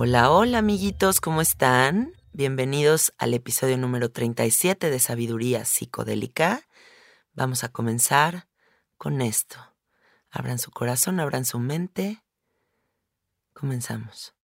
Hola, hola amiguitos, ¿cómo están? Bienvenidos al episodio número 37 de Sabiduría Psicodélica. Vamos a comenzar con esto. Abran su corazón, abran su mente. Comenzamos.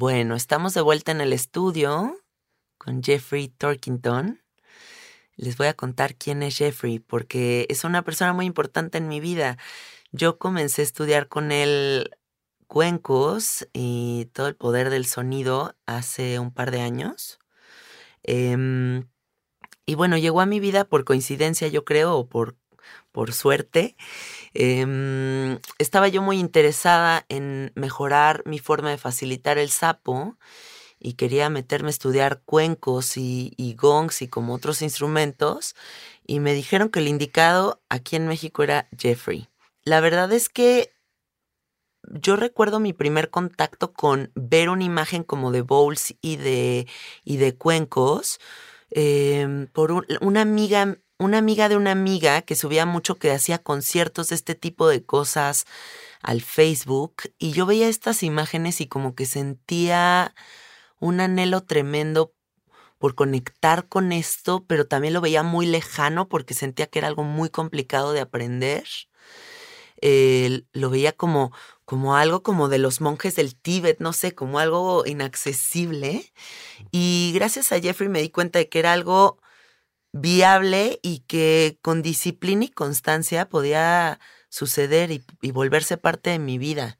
Bueno, estamos de vuelta en el estudio con Jeffrey Torkington. Les voy a contar quién es Jeffrey, porque es una persona muy importante en mi vida. Yo comencé a estudiar con él cuencos y todo el poder del sonido hace un par de años. Em, y bueno, llegó a mi vida por coincidencia, yo creo, o por, por suerte. Em, estaba yo muy interesada en mejorar mi forma de facilitar el sapo y quería meterme a estudiar cuencos y, y, gongs y como otros instrumentos. Y me dijeron que el indicado aquí en México era Jeffrey. La verdad es que yo recuerdo mi primer contacto con ver una imagen como de bowls y de, y de cuencos em, por una amiga una amiga de una amiga que subía mucho que hacía conciertos de este tipo de cosas al Facebook y yo veía estas imágenes y como que sentía un anhelo tremendo por conectar con esto, pero también lo veía muy lejano porque sentía que era algo muy complicado de aprender. lo veía como, como algo como de los monjes del Tíbet, no sé, como algo inaccesible. Y gracias a Jeffrey me di cuenta de que era algo viable y que con disciplina y constancia podía suceder y, volverse parte de mi vida.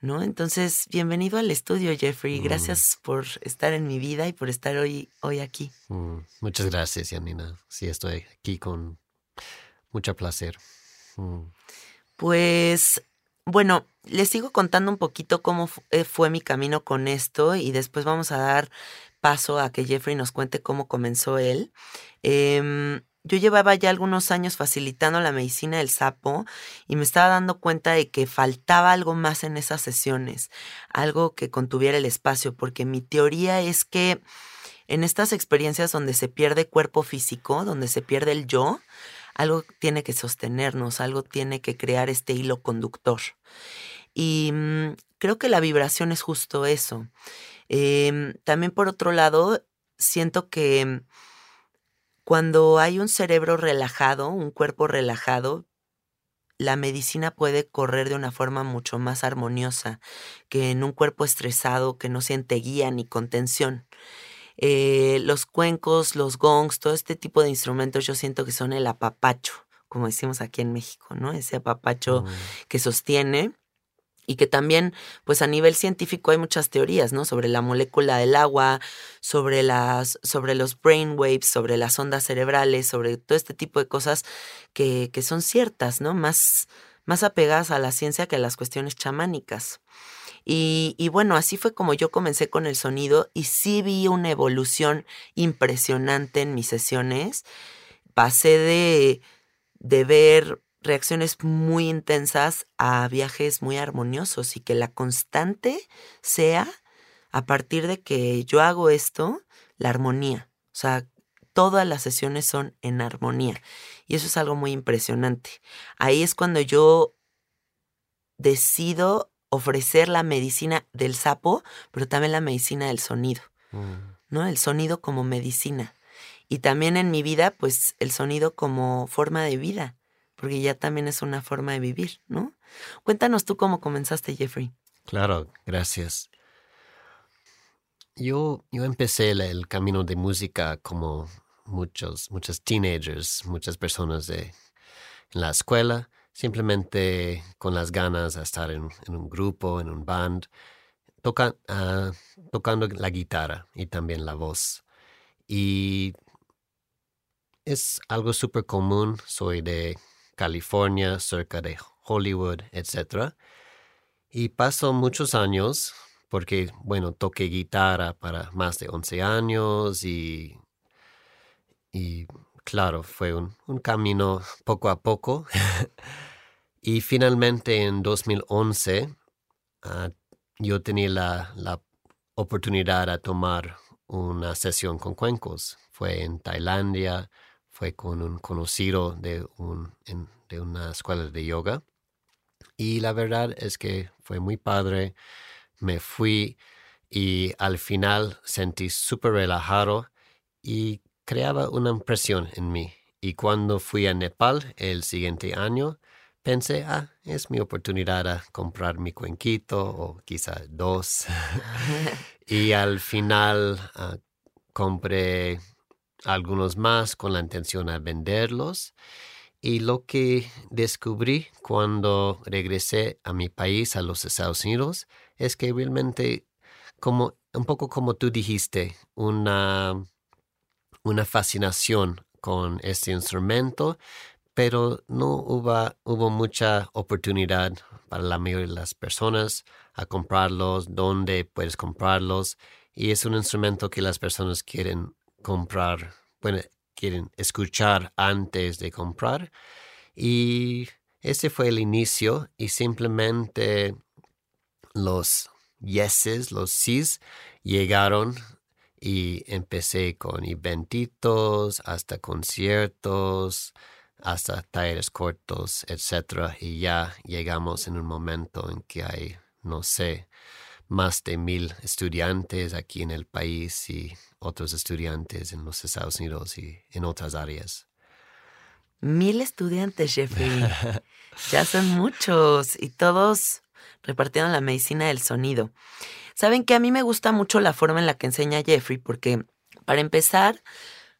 ¿No? Entonces, bienvenido al estudio, Jeffrey. Mm. Gracias por estar en mi vida y por estar hoy, hoy aquí. Mm, muchas gracias, Yanina. Sí, estoy aquí con mucho placer. Mm. Pues, bueno, les sigo contando un poquito cómo eh, fue mi camino con esto y después vamos a dar paso a que Jeffrey nos cuente cómo comenzó él. Em, yo llevaba ya algunos años facilitando la medicina del sapo y me estaba dando cuenta de que faltaba algo más en esas sesiones, algo que contuviera el espacio, porque mi teoría es que en estas experiencias donde se pierde cuerpo físico, donde se pierde el yo, algo tiene que sostenernos, algo tiene que crear este hilo conductor. Y mm, creo que la vibración es justo eso. Em, también por otro lado, siento que cuando hay un cerebro relajado, un cuerpo relajado, la medicina puede correr de una forma mucho más armoniosa que en un cuerpo estresado que no siente guía ni contención. Eh, los cuencos, los gongs, todo este tipo de instrumentos yo siento que son el apapacho, como decimos aquí en México, ¿no? Ese apapacho mm. que sostiene y que también, pues a nivel científico hay muchas teorías, ¿no? Sobre la molécula del agua, sobre las, sobre los brainwaves, sobre las ondas cerebrales, sobre todo este tipo de cosas que, que son ciertas, ¿no? Más, más apegadas a la ciencia que a las cuestiones chamánicas. Y, y, bueno, así fue como yo comencé con el sonido y sí vi una evolución impresionante en mis sesiones. Pasé de, de ver reacciones muy intensas a viajes muy armoniosos y que la constante sea a partir de que yo hago esto, la armonía. O sea, todas las sesiones son en armonía y eso es algo muy impresionante. Ahí es cuando yo decido ofrecer la medicina del sapo, pero también la medicina del sonido, mm. ¿no? El sonido como medicina. Y también en mi vida, pues el sonido como forma de vida porque ya también es una forma de vivir, ¿no? Cuéntanos tú cómo comenzaste, Jeffrey. Claro, gracias. Yo, yo empecé el, camino de música como muchos, muchos teenagers, muchas personas de, en la escuela, simplemente con las ganas de estar en, un grupo, en un band, ah, tocando la guitarra y también la voz. Y es algo súper común, soy de California, cerca de Hollywood, etc. Y pasó muchos años porque, bueno, toqué guitarra para más de 11 años y, y claro, fue un, camino poco a poco. y finalmente en 2011 ah, yo tenía la, la oportunidad de tomar una sesión con cuencos. Fue en Tailandia, fue con un conocido de, un, de una escuela de yoga. Y la verdad es que fue muy padre. Me fui y al final sentí súper relajado y creaba una impresión en mí. Y cuando fui a Nepal el siguiente año, pensé, ah, es mi oportunidad a comprar mi cuenquito o quizá dos. y al final ah, compré algunos más con la intención de venderlos. Y lo que descubrí cuando regresé a mi país, a los Estados Unidos, es que realmente, como un poco como tú dijiste, una, una fascinación con este instrumento, pero no hubo, hubo mucha oportunidad para la mayoría de las personas a comprarlos, dónde puedes comprarlos. Y es un instrumento que las personas quieren comprar, bueno, quieren escuchar antes de comprar. Y ese fue el inicio y simplemente los yeses, los sís, llegaron y empecé con eventitos, hasta conciertos, hasta talleres cortos, etc. Y ya llegamos en un momento en que hay, no sé, más de mil estudiantes aquí en el país y otros estudiantes en los Estados Unidos y en otras áreas. Mil estudiantes, Jeffrey. ya son muchos y todos repartieron la medicina del sonido. Saben que a mí me gusta mucho la forma en la que enseña Jeffrey porque, para empezar,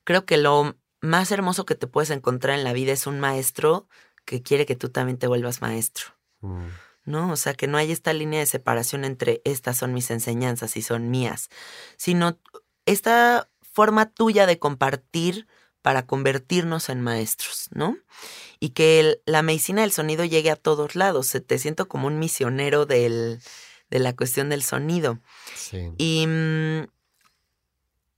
creo que lo más hermoso que te puedes encontrar en la vida es un maestro que quiere que tú también te vuelvas maestro. Mm. ¿No? O sea, que no hay esta línea de separación entre estas son mis enseñanzas y son mías, sino esta forma tuya de compartir para convertirnos en maestros, ¿no? Y que la medicina del sonido llegue a todos lados. Te siento como un misionero del, de la cuestión del sonido. Sí. Y mm,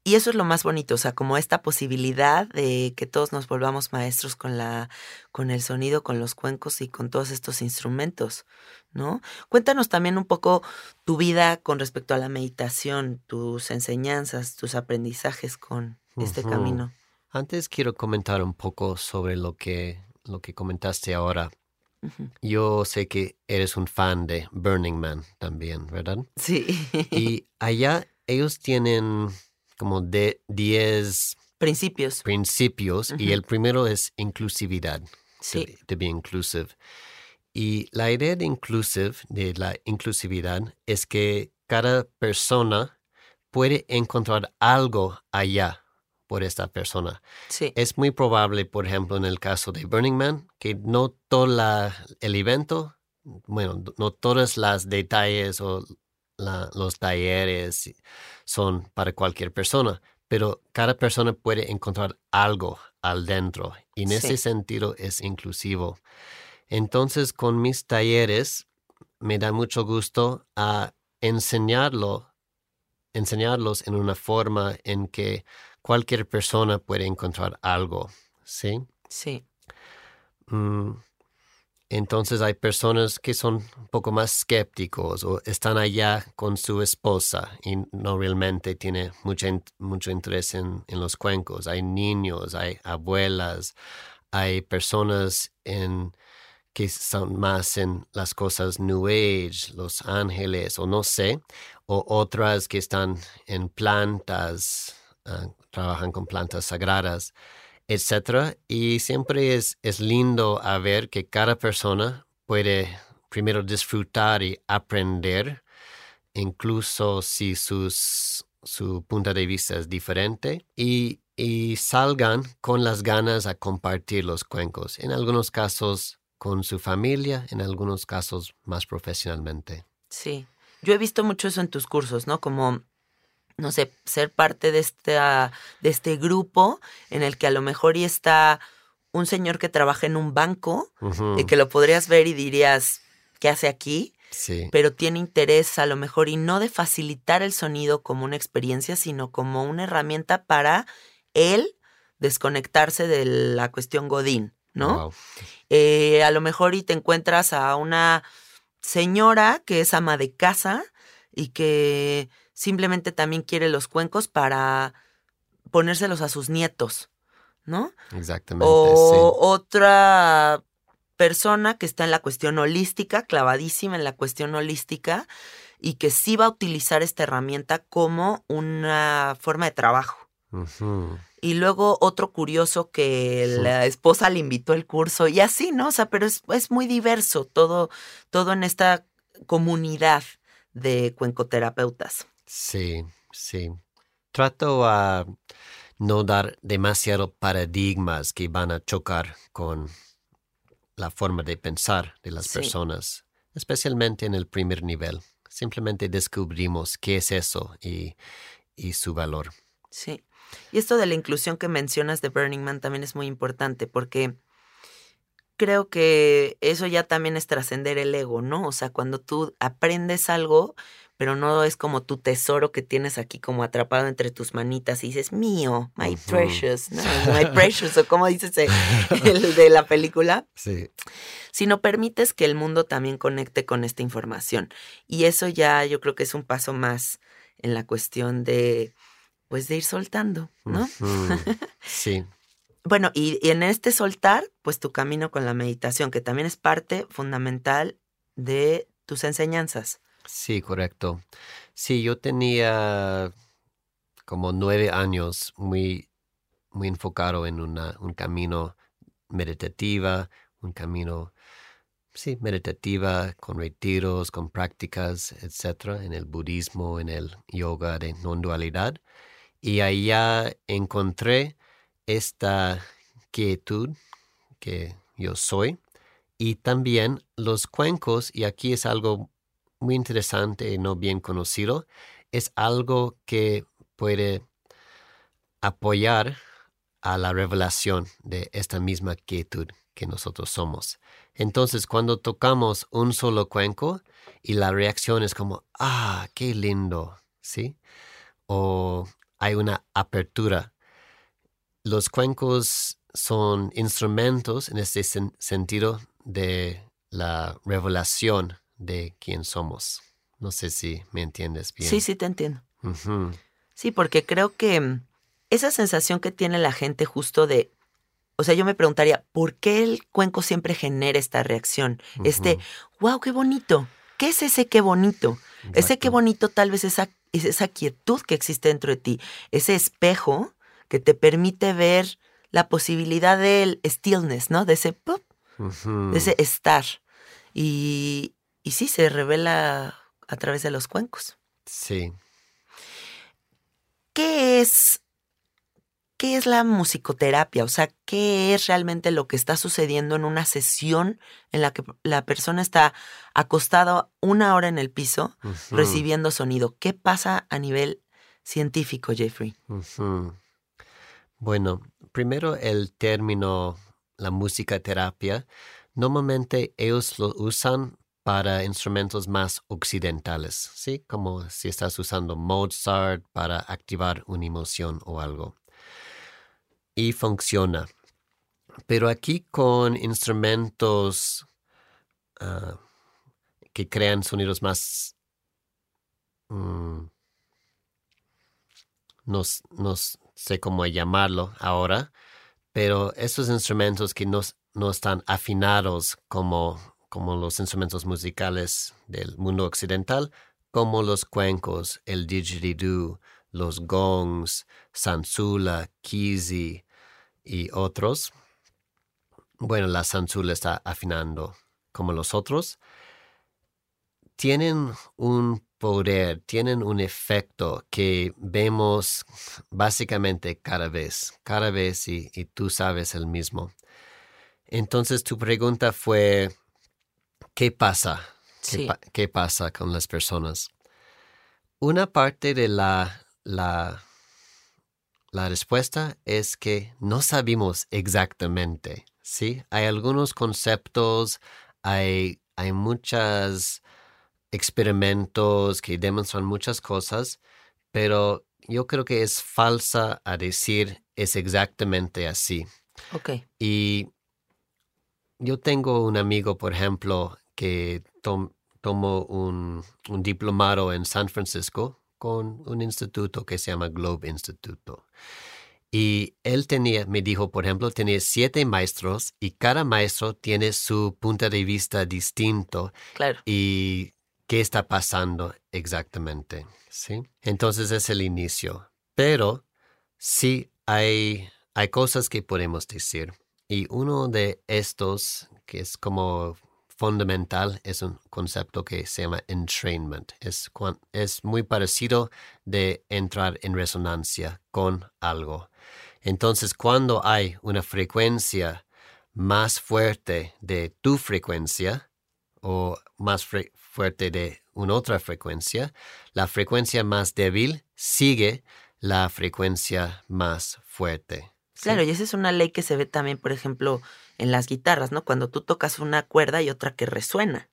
y eso es lo más bonito, o sea, como esta posibilidad de que todos nos volvamos maestros con la, con el sonido, con los cuencos y con todos estos instrumentos, ¿no? Cuéntanos también un poco tu vida con respecto a la meditación, tus enseñanzas, tus aprendizajes con este camino. Antes quiero comentar un poco sobre lo que, lo que comentaste ahora. Yo sé que eres un fan de Burning Man también, ¿verdad? Sí. Y allá ellos tienen como de 10 principios. Principios y el primero es inclusividad. Sí. To, be inclusive. Y la idea de inclusive, de la inclusividad, es que cada persona puede encontrar algo allá por esta persona. Sí. Es muy probable, por ejemplo, en el caso de Burning Man, que no todo la, el evento, bueno, no todas las detalles o los talleres son para cualquier persona, pero cada persona puede encontrar algo al dentro y en ese sentido es inclusivo. Entonces, con mis talleres me da mucho gusto a enseñarlo, enseñarlos en una forma en que cualquier persona puede encontrar algo, ¿sí? Sí. Mm, entonces hay personas que son un poco más escépticos o están allá con su esposa y no realmente tiene mucho, mucho interés en, los cuencos. Hay niños, hay abuelas, hay personas en, que son más en las cosas New Age, los ángeles o no sé, o otras que están en plantas, ah, trabajan con plantas sagradas etcétera. Y siempre es, es lindo a ver que cada persona puede primero disfrutar y aprender, incluso si sus, su punto de vista es diferente, y, y salgan con las ganas a compartir los cuencos, en algunos casos con su familia, en algunos casos más profesionalmente. Sí, yo he visto mucho eso en tus cursos, ¿no? Como no sé, ser parte de, esta, de este grupo en el que a lo mejor y está un señor que trabaja en un banco y que lo podrías ver y dirías, ¿qué hace aquí? Sí. Pero tiene interés a lo mejor y no de facilitar el sonido como una experiencia, sino como una herramienta para él desconectarse de la cuestión Godín, ¿no? Eh, a lo mejor y te encuentras a una señora que es ama de casa y que simplemente también quiere los cuencos para ponérselos a sus nietos, ¿no? Exactamente. O otra persona que está en la cuestión holística, clavadísima en la cuestión holística, y que sí va a utilizar esta herramienta como una forma de trabajo. y luego otro curioso que la esposa le invitó al curso y así, ¿no? O sea, pero es, es muy diverso todo, todo en esta comunidad de cuencoterapeutas. Sí, sí. Trato a no dar demasiado paradigmas que van a chocar con la forma de pensar de las Sí. personas, especialmente en el primer nivel. Simplemente descubrimos qué es eso y, y su valor. Sí. Y esto de la inclusión que mencionas de Burning Man también es muy importante porque creo que eso ya también es trascender el ego, ¿no? O sea, cuando tú aprendes algo, pero no es como tu tesoro que tienes aquí como atrapado entre tus manitas y dices, mío, my precious, ¿no? My precious, o como dices eh, el de la película, Sí, sino permites que el mundo también conecte con esta información. Y eso ya yo creo que es un paso más en la cuestión de, pues, de ir soltando, ¿no? Sí, Bueno, y, y en este soltar, pues tu camino con la meditación, que también es parte fundamental de tus enseñanzas. Sí, correcto. Sí, yo tenía como nueve años muy, muy enfocado en una, un camino meditativa, un camino, sí, meditativa, con retiros, con prácticas, etcétera, en el budismo, en el yoga de non-dualidad. Y allá encontré esta quietud que yo soy y también los cuencos, y aquí es algo muy interesante y no bien conocido, es algo que puede apoyar a la revelación de esta misma quietud que nosotros somos. Entonces, cuando tocamos un solo cuenco y la reacción es como, ah, qué lindo, ¿sí? O hay una apertura. Los cuencos son instrumentos en este sen- sentido de la revelación de quién somos. No sé si me entiendes bien. Sí, sí, te entiendo. Sí, porque creo que mm, esa sensación que tiene la gente justo de, o sea, yo me preguntaría, ¿por qué el cuenco siempre genera esta reacción? Este, wow, qué bonito. ¿Qué es ese qué bonito? Ese qué bonito tal vez esa, es esa quietud que existe dentro de ti, ese espejo que te permite ver la posibilidad del stillness, ¿no? De ese pop, de ese estar. Y, y sí, se revela a través de los cuencos. Sí. ¿Qué es, qué es la musicoterapia? O sea, ¿qué es realmente lo que está sucediendo en una sesión en la que la persona está acostada una hora en el piso recibiendo sonido? ¿Qué pasa a nivel científico, Jeffrey? Bueno, primero el término la música terapia, normalmente ellos lo usan para instrumentos más occidentales, ¿sí? Como si estás usando Mozart para activar una emoción o algo. Y funciona. Pero aquí con instrumentos ah, que crean sonidos más... mm, no, sé cómo llamarlo ahora, pero esos instrumentos que no, no están afinados como, como los instrumentos musicales del mundo occidental, como los cuencos, el didgeridoo, los gongs, sansula, kizi y otros. Bueno, la sansula está afinando como los otros. Tienen un poder, tienen un efecto que vemos básicamente cada vez, cada vez y tú sabes el mismo. Entonces tu pregunta fue, ¿qué pasa? ¿Qué, Sí. pa- qué pasa con las personas? Una parte de la, la, la respuesta es que no sabemos exactamente, ¿sí? Hay algunos conceptos, hay, hay muchos experimentos que demuestran muchas cosas, pero yo creo que es falsa a decir es exactamente así. Ok. Y yo tengo un amigo, por ejemplo, que tom- tomó un, un diplomado en San Francisco con un instituto que se llama Globe Instituto. Y él tenía, me dijo, por ejemplo, tenía siete maestros y cada maestro tiene su punto de vista distinto Claro. y qué está pasando exactamente, ¿sí? Entonces es el inicio. Pero sí hay, hay cosas que podemos decir. Y uno de estos, que es como fundamental, es un concepto que se llama entrainment. Es, es muy parecido de entrar en resonancia con algo. Entonces, cuando hay una frecuencia más fuerte de tu frecuencia o más fuerte de una otra frecuencia, la frecuencia más débil sigue la frecuencia más fuerte. Claro, y esa es una ley que se ve también, por ejemplo, en las guitarras, ¿no? Cuando tú tocas una cuerda y otra que resuena.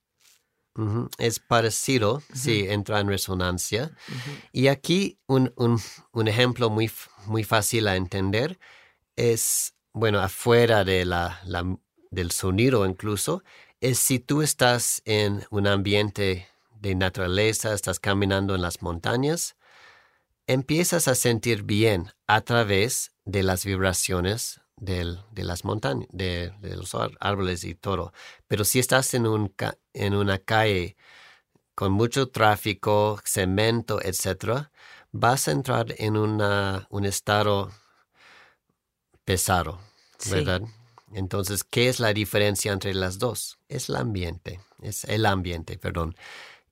Es parecido, sí, entra en resonancia. Y aquí un, un, ejemplo muy, muy fácil a entender es, bueno, afuera de la, del sonido incluso, es si tú estás en un ambiente de naturaleza, estás caminando en las montañas, empiezas a sentir bien a través de las vibraciones de las montañas, de, los árboles y todo. Pero si estás en, un, en una calle con mucho tráfico, cemento, etc., vas a entrar en una, un estado pesado, ¿verdad? Entonces, ¿qué es la diferencia entre las dos? Es el ambiente, es el ambiente, perdón.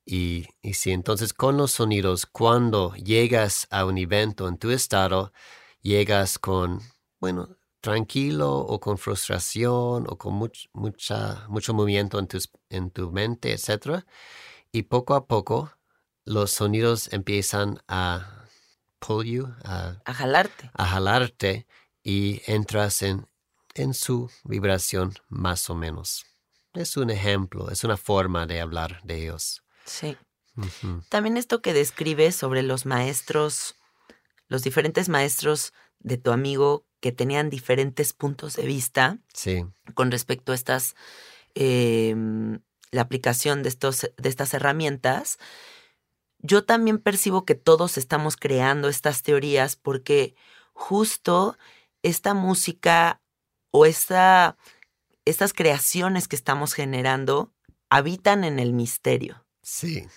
Y, y si entonces con los sonidos, cuando llegas a un evento en tu estado, llegas con, bueno, tranquilo o con frustración o con mucha, mucho movimiento en, en tu mente, etc. Y poco a poco los sonidos empiezan a pull you, a, a jalarte. A jalarte y entras en, en su vibración más o menos. Es un ejemplo, es una forma de hablar de ellos. Sí. También esto que describes sobre los maestros los diferentes maestros de tu amigo que tenían diferentes puntos de vista con respecto a estas, em, la aplicación de, estos, de estas herramientas, yo también percibo que todos estamos creando estas teorías porque justo esta música o esta, estas creaciones que estamos generando habitan en el misterio. Sí.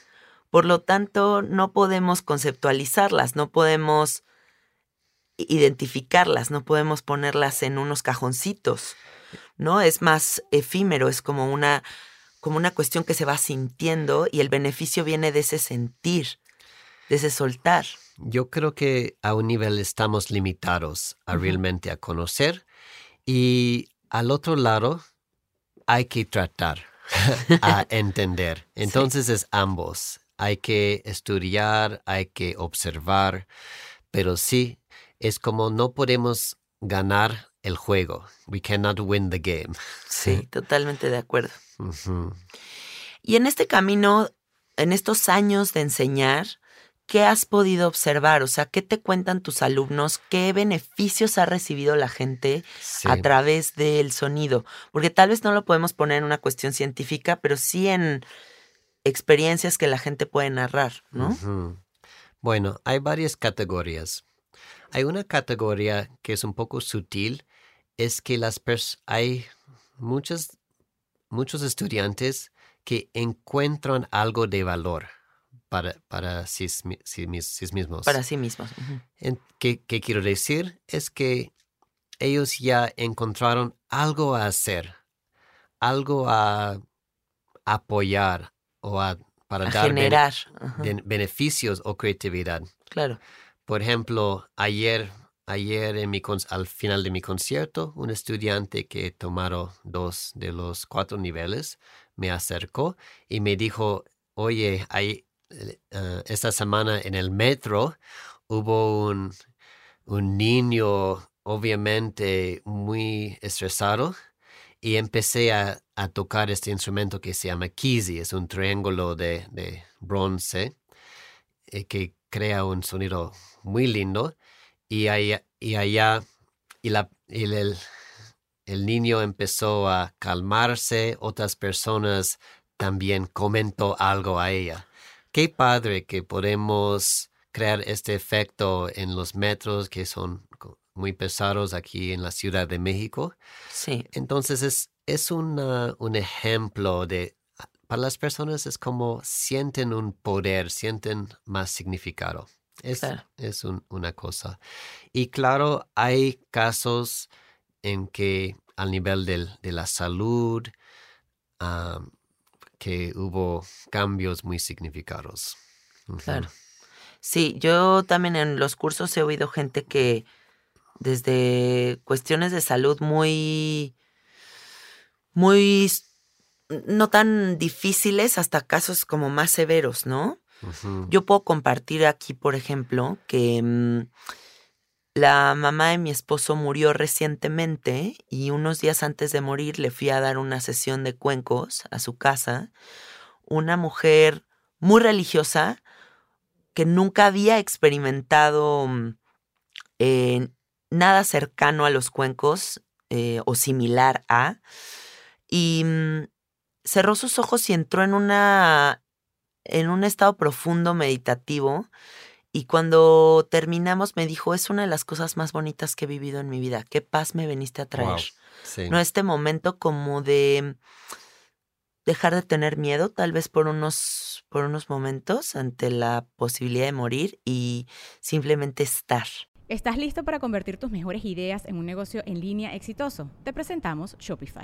Por lo tanto, no podemos conceptualizarlas, no podemos identificarlas, no podemos ponerlas en unos cajoncitos, ¿no? Es más efímero, es como una, como una cuestión que se va sintiendo y el beneficio viene de ese sentir, de ese soltar. Yo creo que a un nivel estamos limitados a realmente a conocer y al otro lado hay que tratar a entender. Entonces es ambos hay que estudiar, hay que observar, pero sí, es como no podemos ganar el juego. We cannot win the game. Sí, totalmente de acuerdo. Y en este camino, en estos años de enseñar, ¿qué has podido observar? O sea, ¿qué te cuentan tus alumnos? ¿Qué beneficios ha recibido la gente a través del sonido? Porque tal vez no lo podemos poner en una cuestión científica, pero sí en experiencias que la gente puede narrar, ¿no? Bueno, hay varias categorías. Hay una categoría que es un poco sutil, es que las hay muchos, muchos estudiantes que encuentran algo de valor para, para sí, mismos. Para sí mismos. ¿Qué, ¿Qué quiero decir? Es que ellos ya encontraron algo a hacer, algo a apoyar, o para dar generar beneficios o creatividad. Claro. Por ejemplo, ayer, ayer al final de mi concierto, un estudiante que tomaron dos de los cuatro niveles me acercó y me dijo, oye, hay, eh, esta semana en el metro hubo un, un niño obviamente muy estresado y empecé a, tocar este instrumento que se llama kizzy, es un triángulo de, bronce eh, que crea un sonido muy lindo y allá, y, allá, y, la, el, el niño empezó a calmarse, otras personas también comentó algo a ella. Qué padre que podemos crear este efecto en los metros que son muy pesados aquí en la Ciudad de México. Sí. Entonces es, es un ejemplo de, para las personas es como sienten un poder, sienten más significado. Es, Claro. es un- una cosa. Y claro, hay casos en que al nivel del- de la salud, am, que hubo cambios muy significativos. Ujú. Claro. Sí, yo también en los cursos he oído gente que desde cuestiones de salud muy, muy, no tan difíciles hasta casos como más severos, ¿no? Yo puedo compartir aquí, por ejemplo, que mm, la mamá de mi esposo murió recientemente y unos días antes de morir le fui a dar una sesión de cuencos a su casa. Una mujer muy religiosa que nunca había experimentado mm, eh, nada cercano a los cuencos eh, o similar a. Y mm, cerró sus ojos y entró en una en un estado profundo meditativo y cuando terminamos me dijo, es una de las cosas más bonitas que he vivido en mi vida, qué paz me veniste a traer. Wow. Sí. No este momento como de dejar de tener miedo, tal vez por unos, por unos momentos ante la posibilidad de morir y simplemente estar. ¿Estás listo para convertir tus mejores ideas en un negocio en línea exitoso? Te presentamos Shopify.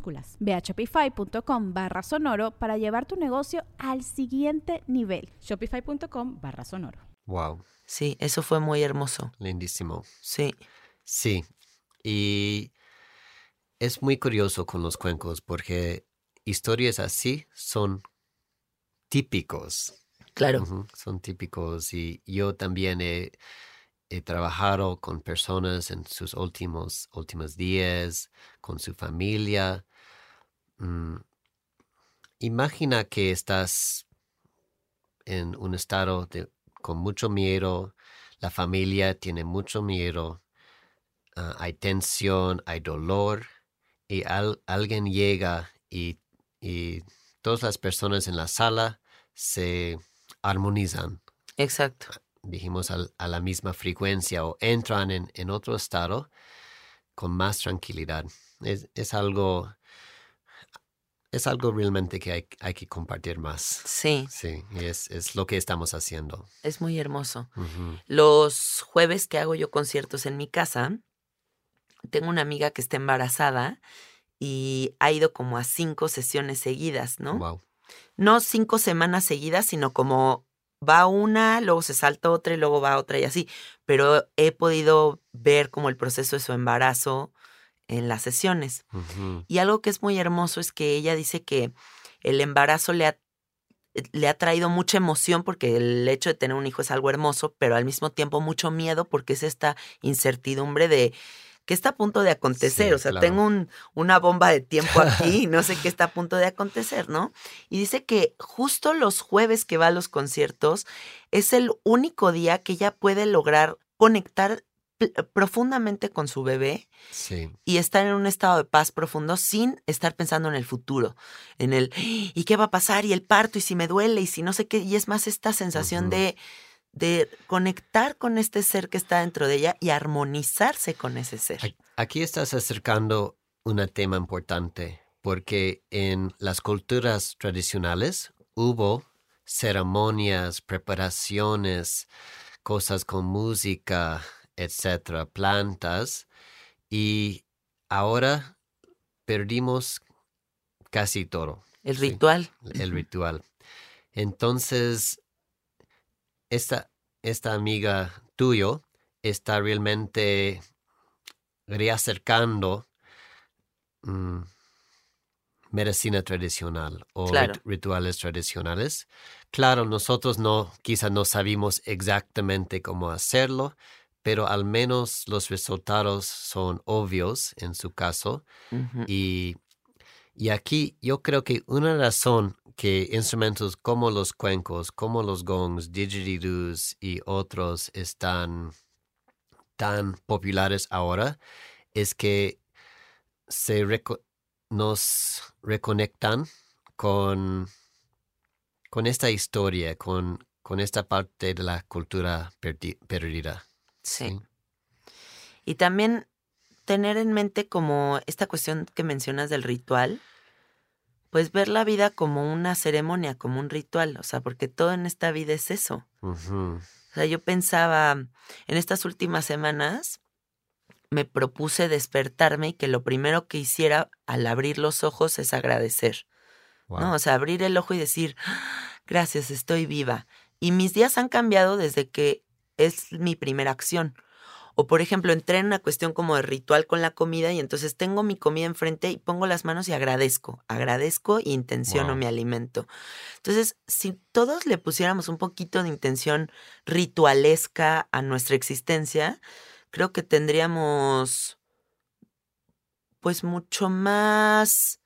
Ve a shopify.com barra sonoro para llevar tu negocio al siguiente nivel. Shopify.com barra sonoro. Wow. Sí, eso fue muy hermoso. Lindísimo. Sí, Sí. Y es muy curioso con los cuencos porque historias así son típicos. claro. Son típicos y yo también he, he trabajado con personas en sus últimos, últimos días, con su familia. Mm, Imagina que estás en un estado de, con mucho miedo, la familia tiene mucho miedo, ah, hay tensión, hay dolor y al- alguien llega y, y todas las personas en la sala se armonizan, Exacto. dijimos, al- a la misma frecuencia o entran en, en otro estado con más tranquilidad. Es, es algo, es algo realmente que hay, hay que compartir más. Sí, Sí, y es, es lo que estamos haciendo. es muy hermoso. Los jueves que hago yo conciertos en mi casa, tengo una amiga que está embarazada y ha ido como a cinco sesiones seguidas, ¿no? Wow. No cinco semanas seguidas, sino como va una, luego se salta otra y luego va otra y así. Pero he podido ver como el proceso de su embarazo en las sesiones. Y algo que es muy hermoso es que ella dice que el embarazo le ha, le ha traído mucha emoción porque el hecho de tener un hijo es algo hermoso, pero al mismo tiempo mucho miedo porque es esta incertidumbre de qué está a punto de acontecer. Sí, o sea, claro. tengo un- una bomba de tiempo aquí y no sé qué está a punto de acontecer, ¿no? Y dice que justo los jueves que va a los conciertos es el único día que ella puede lograr conectar profundamente con su bebé Sí. y estar en un estado de paz profundo sin estar pensando en el futuro, en el ¿y qué va a pasar? y el parto y si me duele y si no sé qué, y es más esta sensación de de conectar con este ser que está dentro de ella y armonizarse con ese ser. Aquí estás acercando un tema importante porque en las culturas tradicionales hubo ceremonias, preparaciones, cosas con música, etcétera, plantas y ahora perdimos casi todo, El sí. ritual. el ritual. Entonces, esta, esta amiga tuyo está realmente reacercando mm, medicina tradicional o rit- rituales tradicionales. Claro, nosotros no, quizá no sabemos exactamente cómo hacerlo, pero al menos los resultados son obvios en su caso. Y, y aquí yo creo que una razón que instrumentos como los cuencos, como los gongs, didgeridoos y otros están tan populares ahora es que se reco- nos reconectan con, con esta historia, con, con esta parte de la cultura perdi- perdida. Sí. Y también tener en mente como esta cuestión que mencionas del ritual, pues ver la vida como una ceremonia, como un ritual, o sea, porque todo en esta vida es eso. O sea, yo pensaba, en estas últimas semanas me propuse despertarme y que lo primero que hiciera al abrir los ojos es agradecer. Wow. ¿no? O sea, abrir el ojo y decir, "Ah, gracias, estoy viva. Y mis días han cambiado desde que es mi primera acción. O por ejemplo, entré en una cuestión como de ritual con la comida y entonces tengo mi comida enfrente y pongo las manos y agradezco, agradezco e intenciono Wow. mi alimento. Entonces, si todos le pusiéramos un poquito de intención ritualesca a nuestra existencia, creo que tendríamos pues mucho más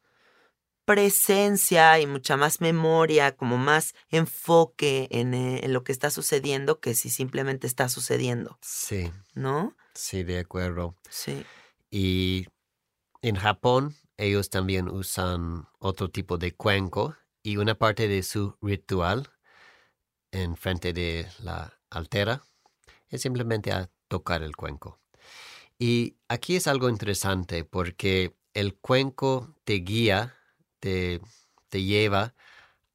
presencia y mucha más memoria, como más enfoque en, eh, en lo que está sucediendo que si simplemente está sucediendo, Sí, ¿no? sí, de acuerdo. Sí. Y en Japón ellos también usan otro tipo de cuenco y una parte de su ritual en frente de la altera es simplemente a tocar el cuenco. Y aquí es algo interesante porque el cuenco te guía, te, te lleva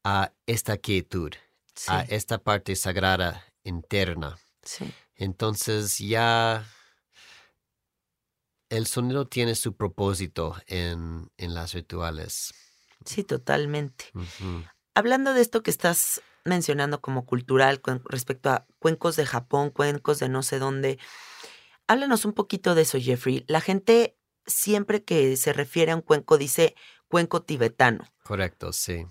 a esta quietud, Sí, a esta parte sagrada interna. sí, Entonces ya el sonido tiene su propósito en, en las rituales. sí, totalmente. Hablando de esto que estás mencionando como cultural con respecto a cuencos de Japón, cuencos de no sé dónde, háblanos un poquito de eso, Jeffrey. La gente siempre que se refiere a un cuenco dice cuenco tibetano. Correcto, sí.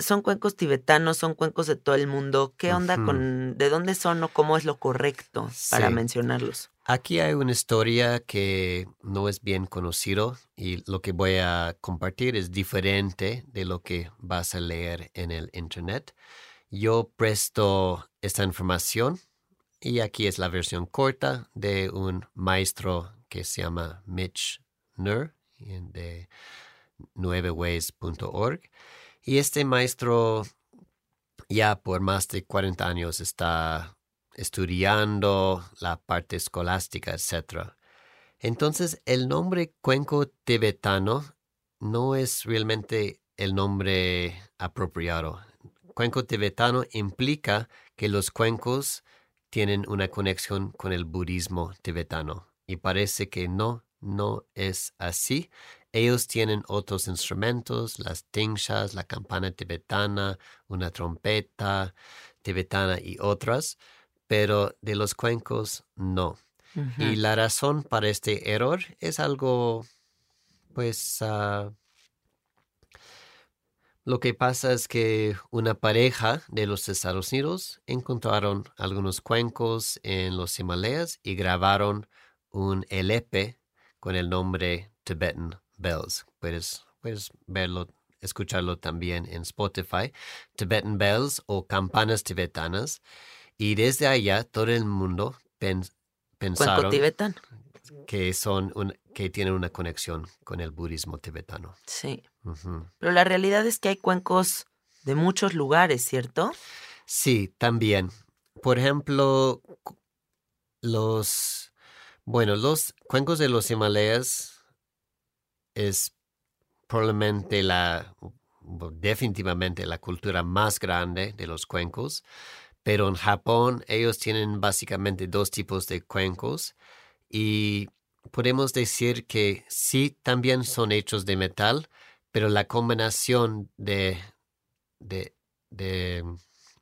son cuencos tibetanos, son cuencos de todo el mundo. ¿Qué onda con de dónde son o cómo es lo correcto para Sí. mencionarlos? Aquí hay una historia que no es bien conocido y lo que voy a compartir es diferente de lo que vas a leer en el internet. Yo presto esta información y aquí es la versión corta de un maestro que se llama Mitch Nur de nueveways.org. Y este maestro ya por más de 40 años está estudiando la parte escolástica, etc. Entonces, el nombre cuenco tibetano no es realmente el nombre apropiado. Cuenco tibetano implica que los cuencos tienen una conexión con el budismo tibetano y parece que no, no es así. Ellos tienen otros instrumentos, las tingshas, la campana tibetana, una trompeta tibetana y otras, pero de los cuencos no. Y la razón para este error es algo, pues, ah, lo que pasa es que una pareja de los Estados Unidos encontraron algunos cuencos en los Himalayas y grabaron un LP con el nombre Tibetan Bells. Puedes, puedes verlo, escucharlo también en Spotify. Tibetan Bells o campanas tibetanas. Y desde allá todo el mundo pen- Cuenco pensaron tibetano. que son un- que tienen una conexión con el budismo tibetano. Sí. Pero la realidad es que hay cuencos de muchos lugares, ¿cierto? Sí, también. Por ejemplo, los, bueno, los cuencos de los Himalayas es probablemente la, definitivamente la cultura más grande de los cuencos, pero en Japón ellos tienen básicamente dos tipos de cuencos y podemos decir que sí, también son hechos de metal, pero la combinación de, de, de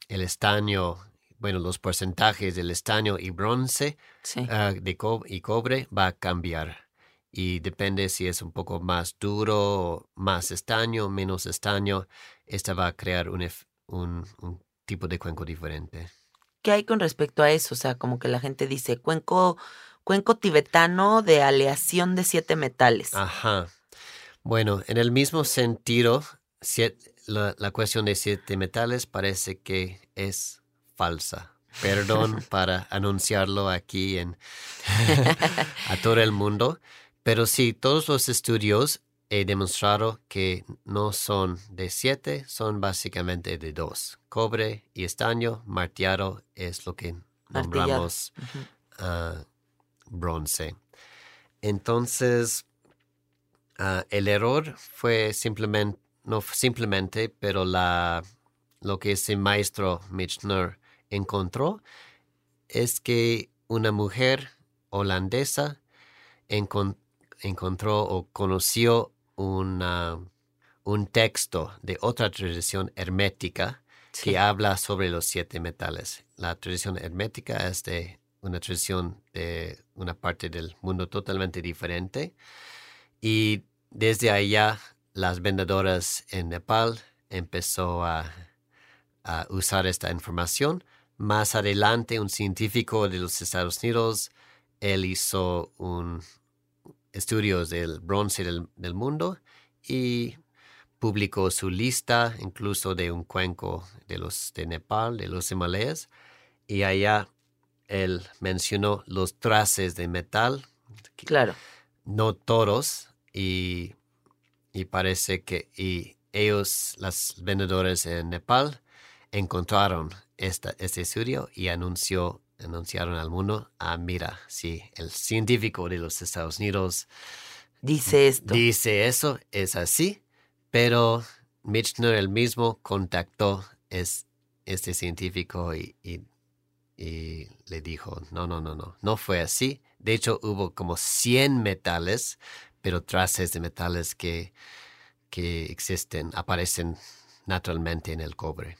el estaño, bueno, los porcentajes del estaño y bronce Sí. ah, de co- y cobre va a cambiar. Y depende si es un poco más duro, más estaño, menos estaño, esta va a crear un, un, un tipo de cuenco diferente. ¿Qué hay con respecto a eso? O sea, como que la gente dice cuenco, cuenco tibetano de aleación de siete metales. Ajá. Bueno, en el mismo sentido, la, la cuestión de siete metales parece que es falsa. Perdón para anunciarlo aquí en a todo el mundo, pero sí, todos los estudios he demostrado que no son de siete, son básicamente de dos. Cobre y estaño, marteado es lo que nombramos ah, bronce. Entonces, ah, el error fue simplemente, no simplemente, pero la, lo que ese maestro Michner encontró es que una mujer holandesa encontró encontró o conoció una, un texto de otra tradición hermética que habla sobre los siete metales. La tradición hermética es de una tradición de una parte del mundo totalmente diferente y desde allá las vendedoras en Nepal empezó a, a usar esta información. Más adelante, un científico de los Estados Unidos, él hizo un, estudios del bronce del, mundo y publicó su lista incluso de un cuenco de los de Nepal, de los Himalayas, y allá él mencionó los traces de metal. Claro. No todos, y, y parece que y ellos, las vendedoras en Nepal, encontraron esta, este estudio y anunció anunciaron al mundo, ah, mira, sí, el científico de los Estados Unidos dice esto. Dice eso, es así, pero Michner el mismo contactó es, este científico y, y, le dijo, no, no, no, no, no fue así. De hecho, hubo como 100 metales, pero traces de metales que, que existen, aparecen naturalmente en el cobre.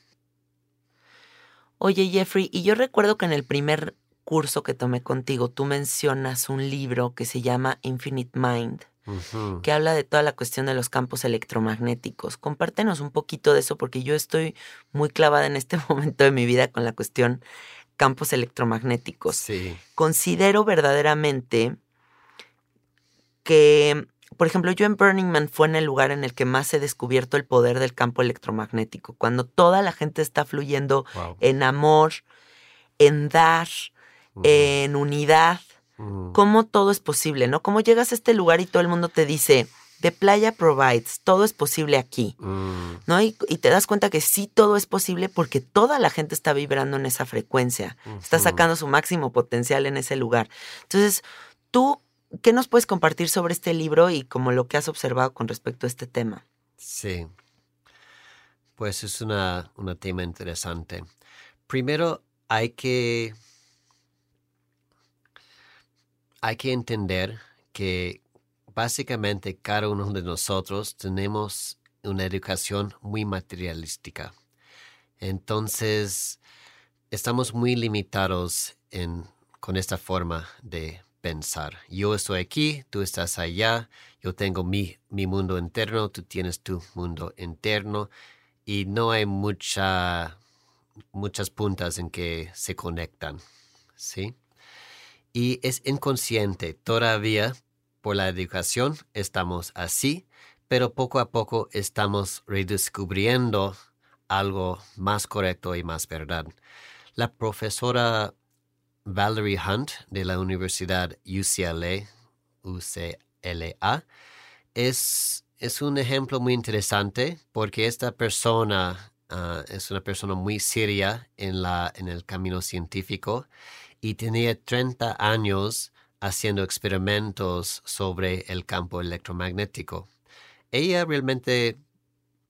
Oye, Jeffrey, y yo recuerdo que en el primer curso que tomé contigo, tú mencionas un libro que se llama Infinite Mind, que habla de toda la cuestión de los campos electromagnéticos. Compártenos un poquito de eso, porque yo estoy muy clavada en este momento de mi vida con la cuestión campos electromagnéticos. Sí. Considero verdaderamente que por ejemplo, yo en Burning Man fue en el lugar en el que más he descubierto el poder del campo electromagnético, cuando toda la gente está fluyendo en amor, en dar, en unidad, cómo todo es posible, ¿no? Cómo llegas a este lugar y todo el mundo te dice, de Playa Provides, todo es posible aquí, mm. ¿no? Y, te das cuenta que sí todo es posible porque toda la gente está vibrando en esa frecuencia, está sacando su máximo potencial en ese lugar. Entonces, tú ¿Qué nos puedes compartir sobre este libro y como lo que has observado con respecto a este tema? Sí, pues es una, un tema interesante. Primero hay que, hay que entender que básicamente cada uno de nosotros tenemos una educación muy materialística. Entonces, estamos muy limitados en, con esta forma de pensar. Yo estoy aquí, tú estás allá, yo tengo mi, mi mundo interno, tú tienes tu mundo interno y no hay mucha, muchas puntas en que se conectan, ¿sí? Y es inconsciente, todavía por la educación estamos así, pero poco a poco estamos redescubriendo algo más correcto y más verdad. La profesora Valerie Hunt de la Universidad UCLA, UCLA, es, es un ejemplo muy interesante porque esta persona ah, es una persona muy seria en, la, en el camino científico y tenía 30 años haciendo experimentos sobre el campo electromagnético. Ella realmente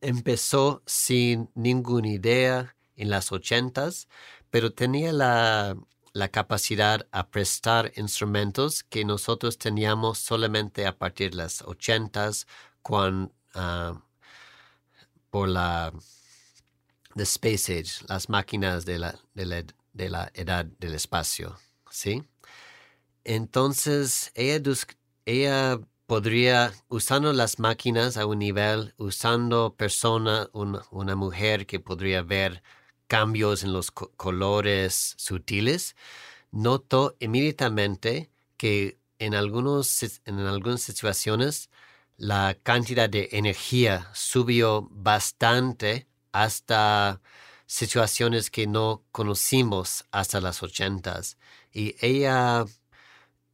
empezó sin ninguna idea en las ochentas, pero tenía la, la capacidad a prestar instrumentos que nosotros teníamos solamente a partir de las ochentas, cuando ah, por la the Space Age, las máquinas de la, de la, de la edad del espacio, ¿sí? Entonces, ella, ella podría, usando las máquinas a un nivel, usando persona, una mujer que podría ver cambios en los co- colores sutiles, noto inmediatamente que en, algunos, en algunas situaciones la cantidad de energía subió bastante hasta situaciones que no conocimos hasta las ochentas. Y ella,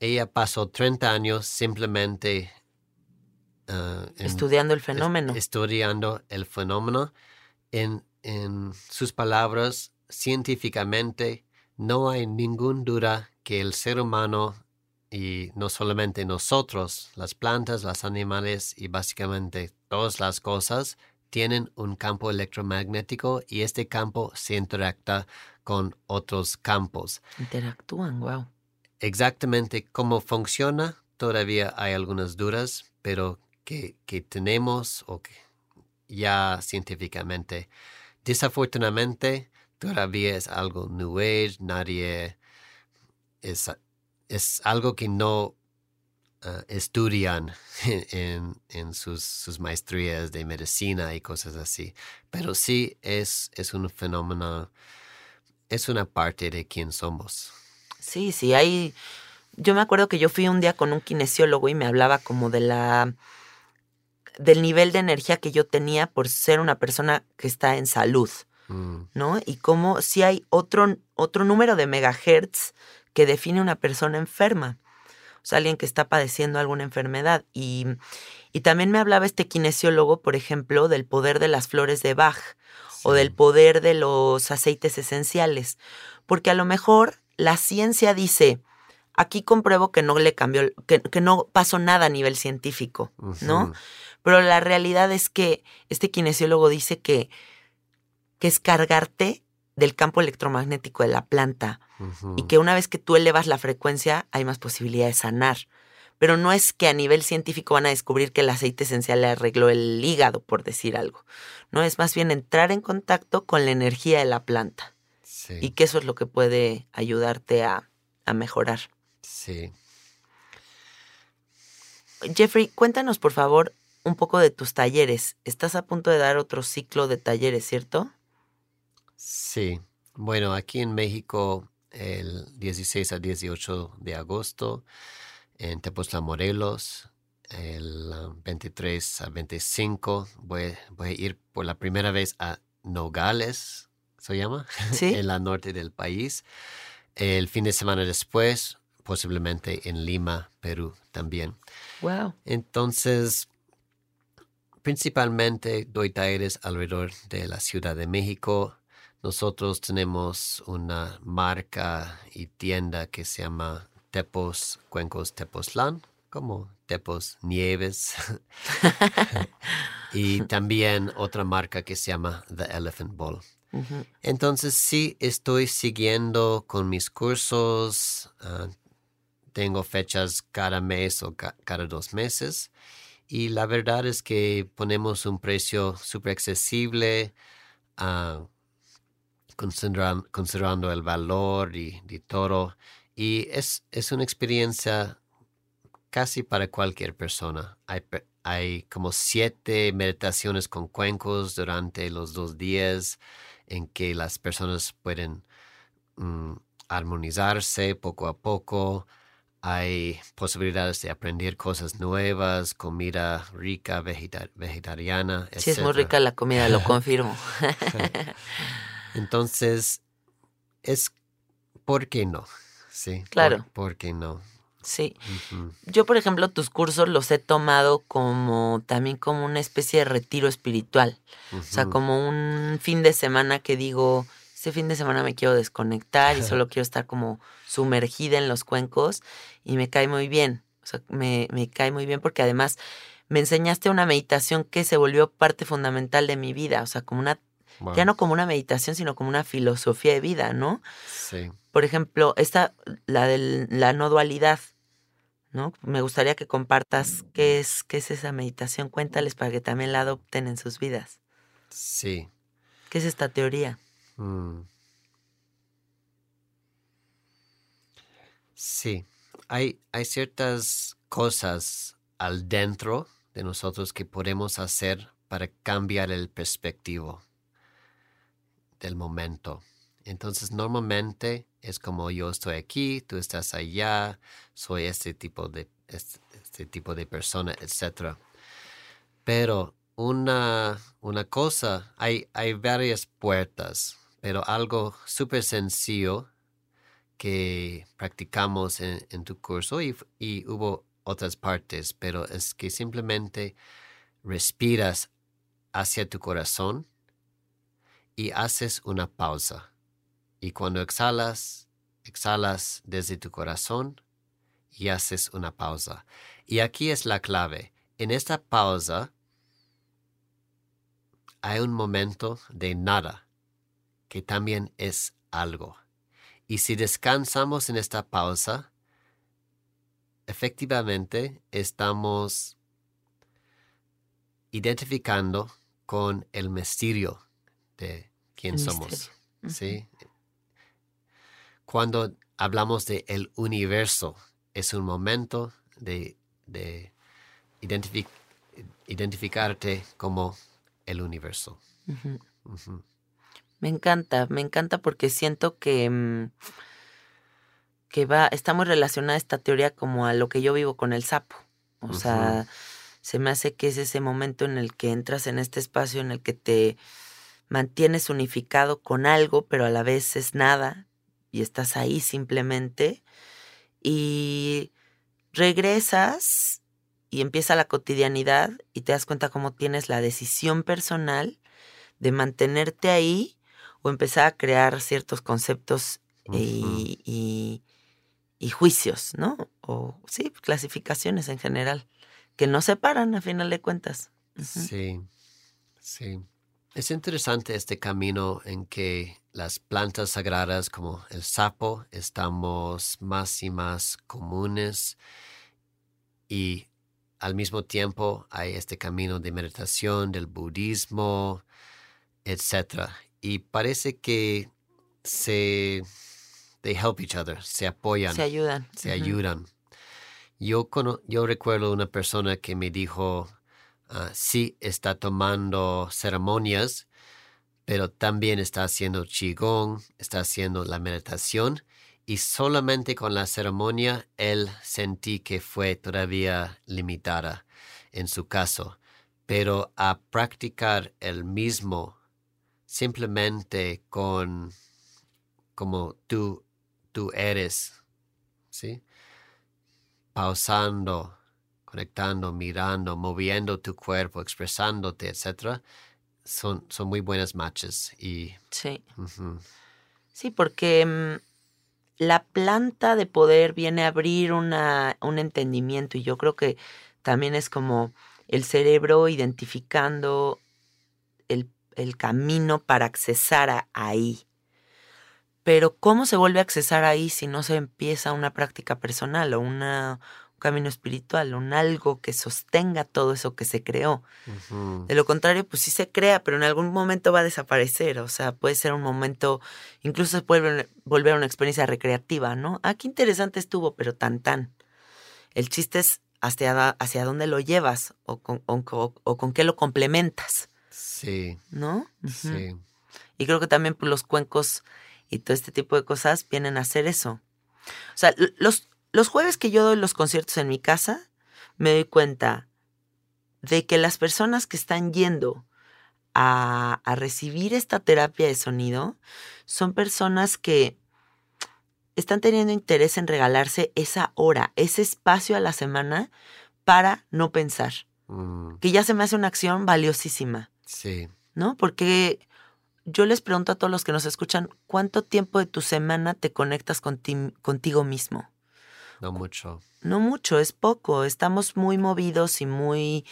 ella pasó 30 años simplemente ah, en- Estudiando el fenómeno. estudiando el fenómeno. En, en sus palabras, científicamente, no hay ninguna duda que el ser humano y no solamente nosotros, las plantas, los animales y básicamente todas las cosas tienen un campo electromagnético y este campo se interacta con otros campos. Interactúan, wow. Exactamente cómo funciona, todavía hay algunas dudas, pero que, que tenemos o que ya científicamente. Desafortunadamente, todavía es algo New Age, nadie es, es algo que no ah, estudian en, en sus, sus maestrías de medicina y cosas así. Pero sí es, es un fenómeno, es una parte de quién somos. Sí, sí, hay... Yo me acuerdo que yo fui un día con un kinesiólogo y me hablaba como de la... del nivel de energía que yo tenía por ser una persona que está en salud, Mm, ¿no? Y cómo si hay otro, otro número de megahertz que define una persona enferma. O sea, alguien que está padeciendo alguna enfermedad. Y, y también me hablaba este kinesiólogo, por ejemplo, del poder de las flores de Bach o del poder de los aceites esenciales. Porque a lo mejor la ciencia dice, aquí compruebo que no le cambió, que, que no pasó nada a nivel científico, ¿no? Pero la realidad es que este kinesiólogo dice que, que es cargarte del campo electromagnético de la planta y que una vez que tú elevas la frecuencia hay más posibilidad de sanar. Pero no es que a nivel científico van a descubrir que el aceite esencial le arregló el hígado, por decir algo. No, es más bien entrar en contacto con la energía de la planta Sí, y que eso es lo que puede ayudarte a, a mejorar. Sí. Jeffrey, cuéntanos por favor un poco de tus talleres. Estás a punto de dar otro ciclo de talleres, ¿cierto? Sí. Bueno, aquí en México, el 16 a 18 de agosto, en Tepoztlán, Morelos, el ah, 23 a 25, voy, voy a ir por la primera vez a Nogales, ¿se llama? Sí. en la norte del país. El fin de semana después, posiblemente en Lima, Perú también. Wow. Entonces, principalmente doy talleres alrededor de la Ciudad de México. Nosotros tenemos una marca y tienda que se llama Tepos Cuencos Tepoztlán, como Tepos Nieves. y también otra marca que se llama The Elephant Ball. Entonces sí estoy siguiendo con mis cursos. ah, tengo fechas cada mes o ca- cada dos meses. Y la verdad es que ponemos un precio súper accesible, ah, consideran- considerando el valor y, y todo. Y es, es una experiencia casi para cualquier persona. Hay, hay como siete meditaciones con cuencos durante los dos días en que las personas pueden mm, armonizarse poco a poco. Hay posibilidades de aprender cosas nuevas, comida rica, vegeta- vegetariana. Sí, es muy rica la comida, lo confirmo. Entonces, es, ¿por qué no? Sí, ¿por- Claro. ¿por, qué no? Sí. Yo, por ejemplo, tus cursos los he tomado como también como una especie de retiro espiritual. O sea, como un fin de semana que digo, este fin de semana me quiero desconectar y solo quiero estar como sumergida en los cuencos y me cae muy bien. O sea, me, me cae muy bien porque además me enseñaste una meditación que se volvió parte fundamental de mi vida. O sea, como una, Wow, ya no como una meditación, sino como una filosofía de vida, ¿no? Sí, Por ejemplo, esta, la de la no dualidad, ¿no? Me gustaría que compartas qué es, qué es esa meditación. Cuéntales para que también la adopten en sus vidas. sí. ¿Qué es esta teoría? Mm. Sí, hay, hay ciertas cosas al dentro de nosotros que podemos hacer para cambiar el perspectivo del momento. Entonces, normalmente es como yo estoy aquí, tú estás allá, soy este tipo de, este, tipo de persona, etc. Pero una, una cosa, hay, hay varias puertas, pero algo súper sencillo que practicamos en, tu curso y, y hubo otras partes, pero es que simplemente respiras hacia tu corazón y haces una pausa. Y cuando exhalas, exhalas desde tu corazón y haces una pausa. Y aquí es la clave. En esta pausa hay un momento de nada, que también es algo. Y si descansamos en esta pausa, efectivamente estamos identificando con el misterio de quién El somos. misterio. ¿sí? Cuando hablamos de el universo, es un momento de, de identifi- identificarte como el universo. Me encanta, me encanta porque siento que, mm, que va, está muy relacionada esta teoría como a lo que yo vivo con el sapo. O sea, se me hace que es ese momento en el que entras en este espacio en el que te mantienes unificado con algo, pero a la vez es nada y estás ahí simplemente y regresas y empieza la cotidianidad y te das cuenta cómo tienes la decisión personal de mantenerte ahí o empezar a crear ciertos conceptos y, y- y juicios, ¿no? O sí, clasificaciones en general, que no separan a final de cuentas. Sí, sí. Es interesante este camino en que las plantas sagradas como el sapo estamos más y más comunes y al mismo tiempo hay este camino de meditación del budismo, etc. Y parece que se they help each other, se apoyan Se ayudan. se ayudan. Yo, cono- yo recuerdo una persona que me dijo, ah, sí, está tomando ceremonias, pero también está haciendo qigong, está haciendo la meditación, y solamente con la ceremonia él sentí que fue todavía limitada en su caso. Pero a practicar el mismo simplemente con como tú, tú eres, ¿sí? Pausando, conectando, mirando, moviendo tu cuerpo, expresándote, etc. Son, son muy buenas matches y Sí. Sí, porque mm, la planta de poder viene a abrir una, un entendimiento y yo creo que también es como el cerebro identificando el, el camino para accesar a ahí. Pero ¿cómo se vuelve a accesar ahí si no se empieza una práctica personal o una, un camino espiritual, un algo que sostenga todo eso que se creó? De lo contrario, pues sí se crea, pero en algún momento va a desaparecer. O sea, puede ser un momento, incluso se puede volver una experiencia recreativa, ¿no? Ah, qué interesante estuvo, pero tan tan. El chiste es hacia, hacia dónde lo llevas o con, o, o- o con qué lo complementas, Sí, ¿no? Sí. Y creo que también pues, los cuencos y todo este tipo de cosas vienen a hacer eso. O sea, los, los jueves que yo doy los conciertos en mi casa, me doy cuenta de que las personas que están yendo a, a recibir esta terapia de sonido son personas que están teniendo interés en regalarse esa hora, ese espacio a la semana para no pensar, mm, que ya se me hace una acción valiosísima. Sí, ¿no? Porque yo les pregunto a todos los que nos escuchan, ¿cuánto tiempo de tu semana te conectas con ti- contigo mismo? no mucho. No mucho, es poco. Estamos muy movidos y muy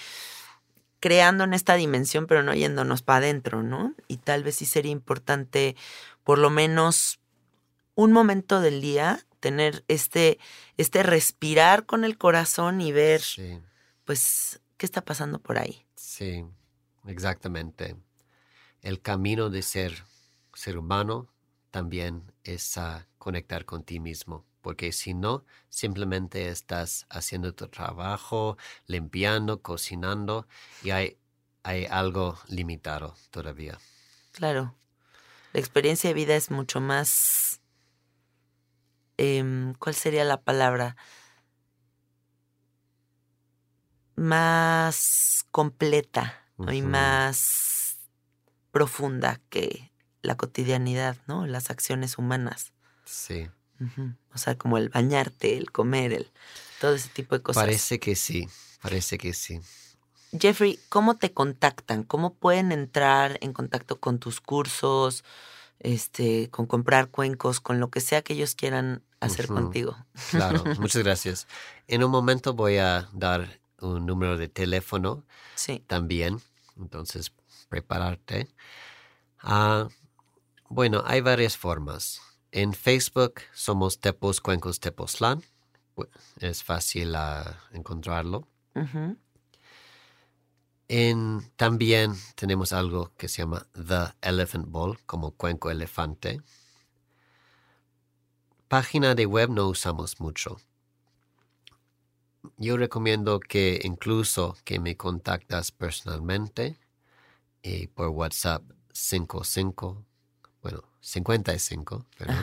creando en esta dimensión, pero no yéndonos para adentro, ¿no? Y tal vez sí sería importante, por lo menos un momento del día, tener este, este respirar con el corazón y ver, Sí, pues, qué está pasando por ahí. sí, exactamente. El camino de ser ser humano también es conectar con ti mismo. porque si no, simplemente estás haciendo tu trabajo, limpiando, cocinando y hay, hay algo limitado todavía. Claro. La experiencia de vida es mucho más... em, ¿Cuál sería la palabra? Más completa ¿no? y más profunda que la cotidianidad, ¿no? Las acciones humanas. Sí. O sea, como el bañarte, el comer, el todo ese tipo de cosas. parece que sí, parece que sí. Jeffrey, ¿cómo te contactan? ¿Cómo pueden entrar en contacto con tus cursos, este, con comprar cuencos, con lo que sea que ellos quieran hacer contigo? Claro, muchas gracias. En un momento voy a dar un número de teléfono Sí. también, entonces prepararte. Ah, bueno, hay varias formas. En Facebook somos Tepos Cuencos Tepoztlán. Bu- Es fácil ah, encontrarlo. En, también tenemos algo que se llama The Elephant Bowl, como cuenco elefante. Página de web no usamos mucho. Yo recomiendo que incluso que me contactas personalmente y por WhatsApp 55, bueno, 55, perdón,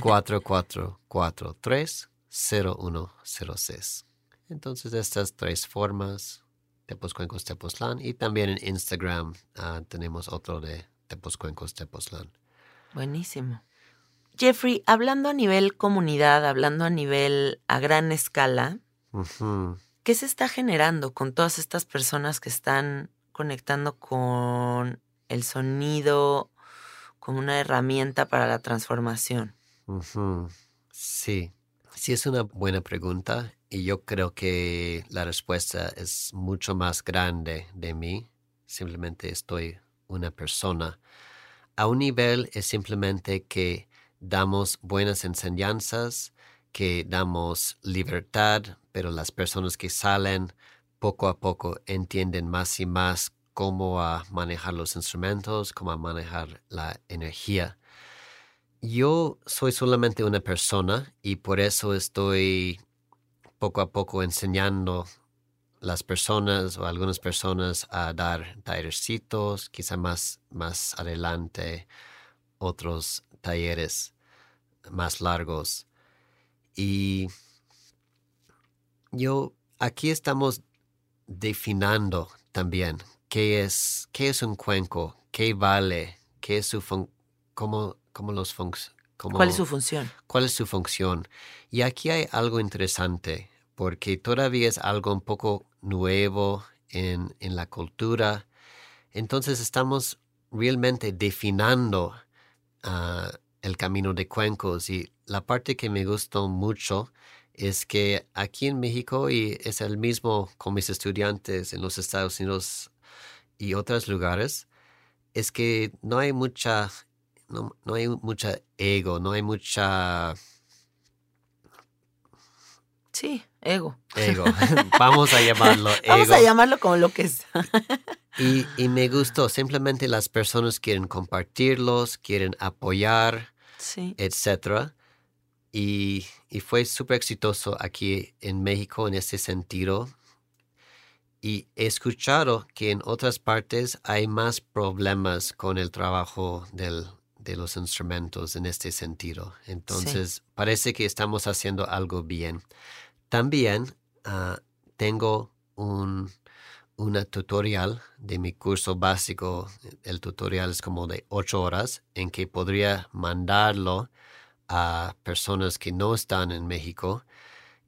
4443 0106. Entonces estas tres formas, Tepos Cuencos Tepoztlán y también en Instagram ah, tenemos otro de Tepos Cuencos Tepoztlán. Buenísimo. Jeffrey, hablando a nivel comunidad, hablando a nivel a gran escala, ¿qué se está generando con todas estas personas que están conectando con el sonido como una herramienta para la transformación? Sí, sí es una buena pregunta y yo creo que la respuesta es mucho más grande de mí. Simplemente estoy una persona. A un nivel es simplemente que damos buenas enseñanzas, que damos libertad, pero las personas que salen poco a poco entienden más y más cómo a manejar los instrumentos, cómo a manejar la energía. Yo soy solamente una persona y por eso estoy poco a poco enseñando las personas o algunas personas a dar tallercitos, quizá más, más adelante otros talleres más largos. Y yo aquí estamos definiendo también qué es, qué es un cuenco, qué vale, qué es su fun- cómo, cómo los func- cómo- ¿Cuál es su función? cuál es su función. Y aquí hay algo interesante, porque todavía es algo un poco nuevo en, en la cultura. Entonces estamos realmente definiendo ah, el camino de cuencos. Y la parte que me gustó mucho es que aquí en México, y es el mismo con mis estudiantes en los Estados Unidos y otros lugares, es que no hay mucha no, no hay mucha ego, no hay mucha Sí, ego. ego. Vamos a llamarlo ego. Vamos a llamarlo como lo que es. y, y me gustó. Simplemente las personas quieren compartirlos, quieren apoyar, Sí. etc. Y, y fue súper exitoso aquí en México en este sentido. Y he escuchado que en otras partes hay más problemas con el trabajo del, de los instrumentos en este sentido. Entonces, parece que estamos haciendo algo bien. También ah, tengo un una tutorial de mi curso básico. El tutorial es como de ocho horas en que podría mandarlo a personas que no están en México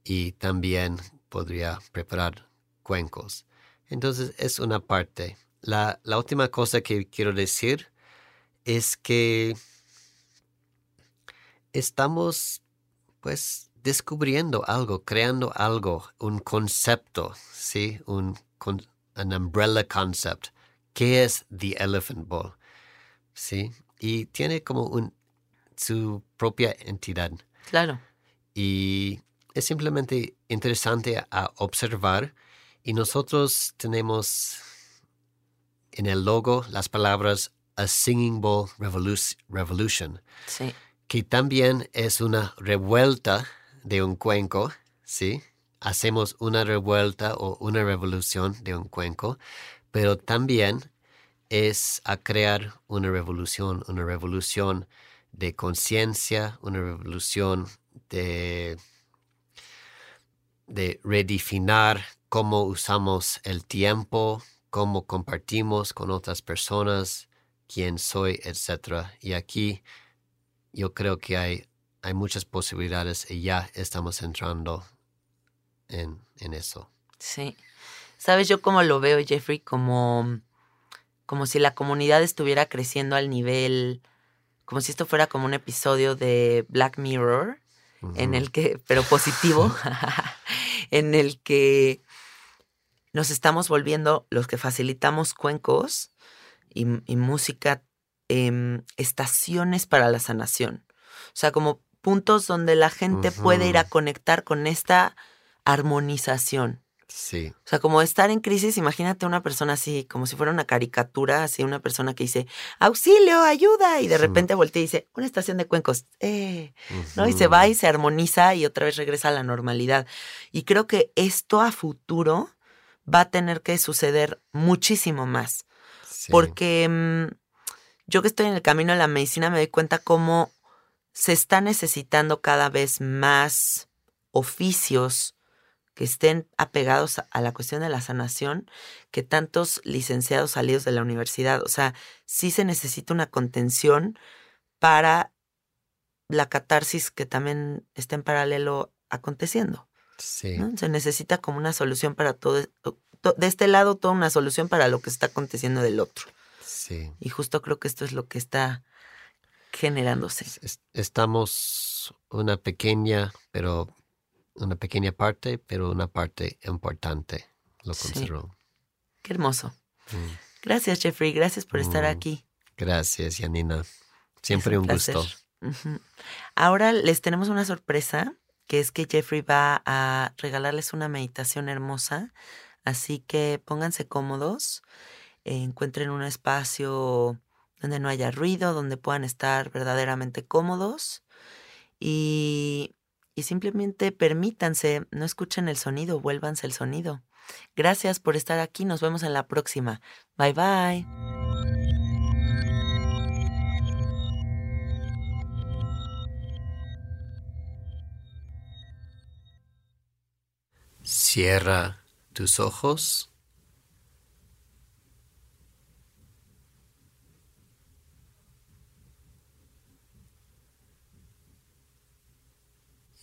y también podría preparar cuencos. Entonces es una parte. La, la última cosa que quiero decir es que estamos pues descubriendo algo, creando algo, un concepto, ¿sí? Un, con, umbrella concept. ¿Qué es The Elephant Bowl? ¿Sí? Y tiene como un, su propia entidad. Claro. Y es simplemente interesante a observar. Y nosotros tenemos en el logo las palabras A Singing Bowl Revolu- Revolution Sí. que también es una revuelta de un cuenco, ¿sí? Hacemos una revuelta o una revolución de un cuenco, pero también es a crear una revolución, una revolución de conciencia, una revolución de, de redefinir cómo usamos el tiempo, cómo compartimos con otras personas, quién soy, etc. Y aquí yo creo que hay, hay muchas posibilidades y ya estamos entrando en, en eso. Sí. ¿Sabes yo cómo lo veo, Jeffrey? Como, como si la comunidad estuviera creciendo al nivel, como si esto fuera como un episodio de Black Mirror, en el que, pero positivo, en el que nos estamos volviendo los que facilitamos cuencos y, y música, em, estaciones para la sanación. O sea, como puntos donde la gente puede ir a conectar con esta armonización. Sí, O sea, como estar en crisis, imagínate una persona así, como si fuera una caricatura, así una persona que dice, auxilio, ayuda, y de Sí. repente voltea y dice, una estación de cuencos, eh, ¿no? Y se va y se armoniza y otra vez regresa a la normalidad. Y creo que esto a futuro va a tener que suceder muchísimo más. sí. Porque mm, yo que estoy en el camino de la medicina me doy cuenta cómo se está necesitando cada vez más oficios que estén apegados a- la cuestión de la sanación que tantos licenciados salidos de la universidad. O sea, sí se necesita una contención para la catarsis que también está en paralelo aconteciendo. Sí, ¿no? Se necesita como una solución para todo. to- De este lado, toda una solución para lo que está aconteciendo del otro. sí. Y justo creo que esto es lo que está generándose. Es- Estamos una pequeña, pero una pequeña parte, pero una parte importante, lo Sí. considero. Qué hermoso. Mm. Gracias, Jeffrey. Gracias por estar Mm, aquí. Gracias, Janina. Es Siempre un, gusto. Ahora les tenemos una sorpresa, que es que Jeffrey va a regalarles una meditación hermosa. Así que pónganse cómodos, eh, encuentren un espacio donde no haya ruido, donde puedan estar verdaderamente cómodos y, y simplemente permítanse, no escuchen el sonido, vuélvanse el sonido. Gracias por estar aquí, nos vemos en la próxima. Bye bye. Cierra tus ojos.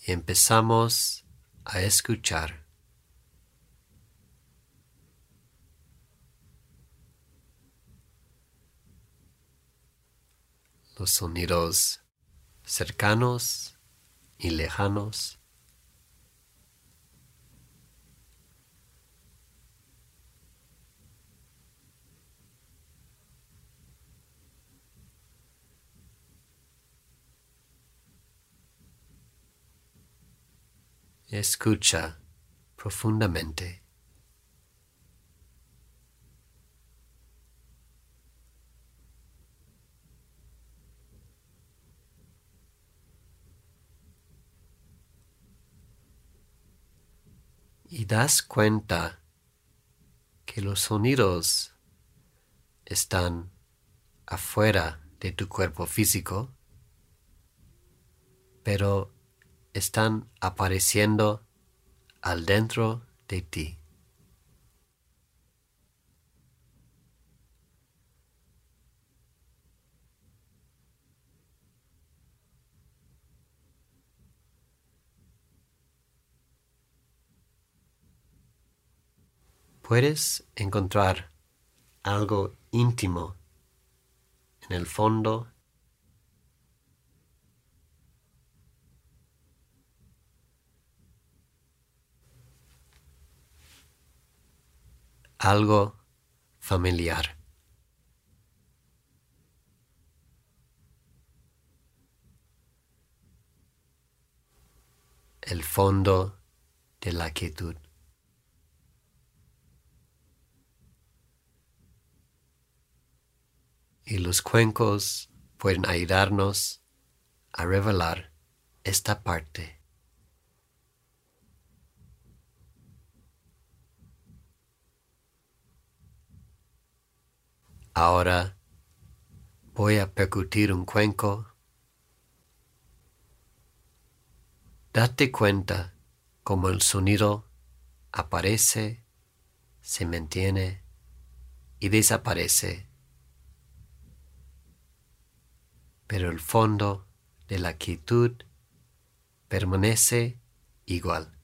Empezamos a escuchar. Los sonidos cercanos y lejanos. Escucha profundamente. Y das cuenta que los sonidos están afuera de tu cuerpo físico, pero están apareciendo al dentro de ti. Puedes encontrar algo íntimo en el fondo algo familiar. El fondo de la quietud. Y los cuencos pueden ayudarnos a revelar esta parte Ahora voy a percutir un cuenco. Date cuenta cómo el sonido aparece, se mantiene y desaparece. Pero el fondo de la quietud permanece igual.